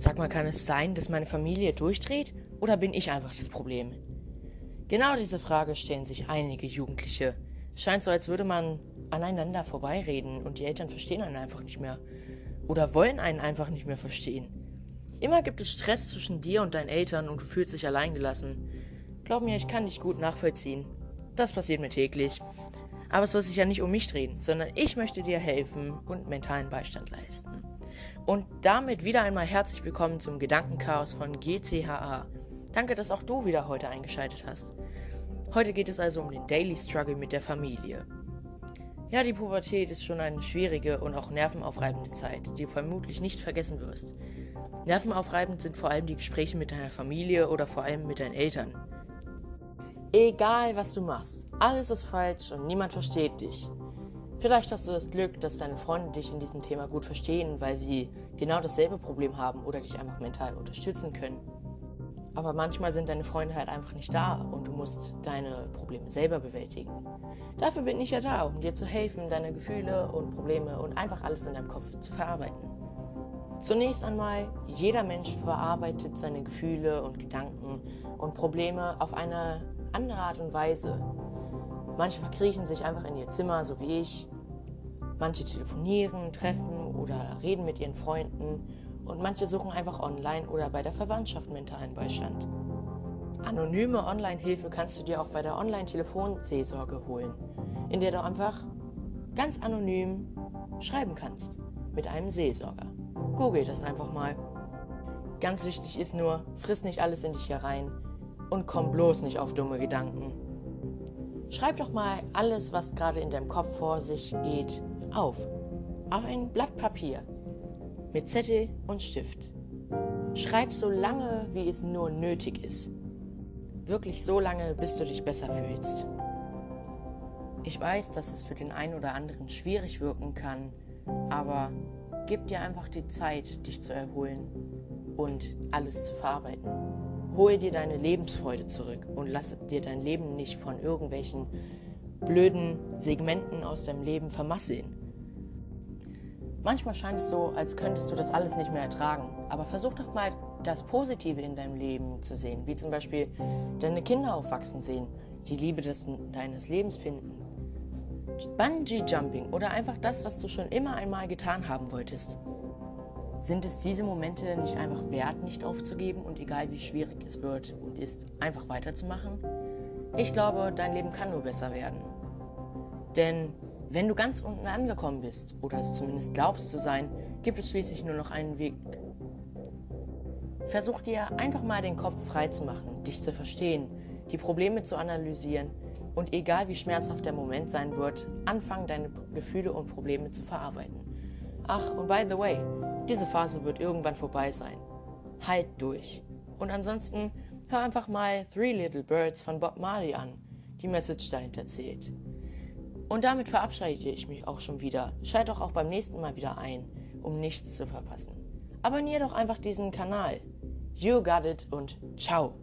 Sag mal, kann es sein, dass meine Familie durchdreht oder bin ich einfach das Problem? Genau diese Frage stellen sich einige Jugendliche. Scheint so, als würde man aneinander vorbeireden und die Eltern verstehen einen einfach nicht mehr. Oder wollen einen einfach nicht mehr verstehen. Immer gibt es Stress zwischen dir und deinen Eltern und du fühlst dich alleingelassen. Glaub mir, ich kann dich gut nachvollziehen. Das passiert mir täglich. Aber es soll sich ja nicht um mich drehen, sondern ich möchte dir helfen und mentalen Beistand leisten. Und damit wieder einmal herzlich willkommen zum Gedankenchaos von GCHA. Danke, dass auch du wieder heute eingeschaltet hast. Heute geht es also um den Daily Struggle mit der Familie. Ja, die Pubertät ist schon eine schwierige und auch nervenaufreibende Zeit, die du vermutlich nicht vergessen wirst. Nervenaufreibend sind vor allem die Gespräche mit deiner Familie oder vor allem mit deinen Eltern. Egal, was du machst, alles ist falsch und niemand versteht dich. Vielleicht hast du das Glück, dass deine Freunde dich in diesem Thema gut verstehen, weil sie genau dasselbe Problem haben oder dich einfach mental unterstützen können. Aber manchmal sind deine Freunde halt einfach nicht da und du musst deine Probleme selber bewältigen. Dafür bin ich ja da, um dir zu helfen, deine Gefühle und Probleme und einfach alles in deinem Kopf zu verarbeiten. Zunächst einmal, jeder Mensch verarbeitet seine Gefühle und Gedanken und Probleme auf eine andere Art und Weise. Manche verkriechen sich einfach in ihr Zimmer, so wie ich. Manche telefonieren, treffen oder reden mit ihren Freunden und manche suchen einfach online oder bei der Verwandtschaft mentalen Beistand. Anonyme Online-Hilfe kannst du dir auch bei der Online-Telefonseelsorge holen, in der du einfach ganz anonym schreiben kannst mit einem Seelsorger. Google das einfach mal. Ganz wichtig ist nur, friss nicht alles in dich herein und komm bloß nicht auf dumme Gedanken. Schreib doch mal alles, was gerade in deinem Kopf vor sich geht, auf. Auf ein Blatt Papier mit Zettel und Stift. Schreib so lange, wie es nur nötig ist. Wirklich so lange, bis du dich besser fühlst. Ich weiß, dass es für den einen oder anderen schwierig wirken kann, aber gib dir einfach die Zeit, dich zu erholen und alles zu verarbeiten. Hol dir deine Lebensfreude zurück und lass dir dein Leben nicht von irgendwelchen blöden Segmenten aus deinem Leben vermasseln. Manchmal scheint es so, als könntest du das alles nicht mehr ertragen. Aber versuch doch mal das Positive in deinem Leben zu sehen, wie zum Beispiel deine Kinder aufwachsen sehen, die Liebe des, deines Lebens finden. Bungee Jumping oder einfach das, was du schon immer einmal getan haben wolltest. Sind es diese Momente nicht einfach wert, nicht aufzugeben und egal wie schwierig es wird und ist, einfach weiterzumachen? Ich glaube, dein Leben kann nur besser werden. Denn wenn du ganz unten angekommen bist, oder es zumindest glaubst zu sein, gibt es schließlich nur noch einen Weg. Versuch dir einfach mal den Kopf frei zu machen, dich zu verstehen, die Probleme zu analysieren und egal wie schmerzhaft der Moment sein wird, anfangen deine Gefühle und Probleme zu verarbeiten. Ach, und by the way, diese Phase wird irgendwann vorbei sein. Halt durch. Und ansonsten hör einfach mal Three Little Birds von Bob Marley an. Die Message dahinter zählt. Und damit verabschiede ich mich auch schon wieder. Schalt doch auch beim nächsten Mal wieder ein, um nichts zu verpassen. Abonnier doch einfach diesen Kanal. You got it und ciao.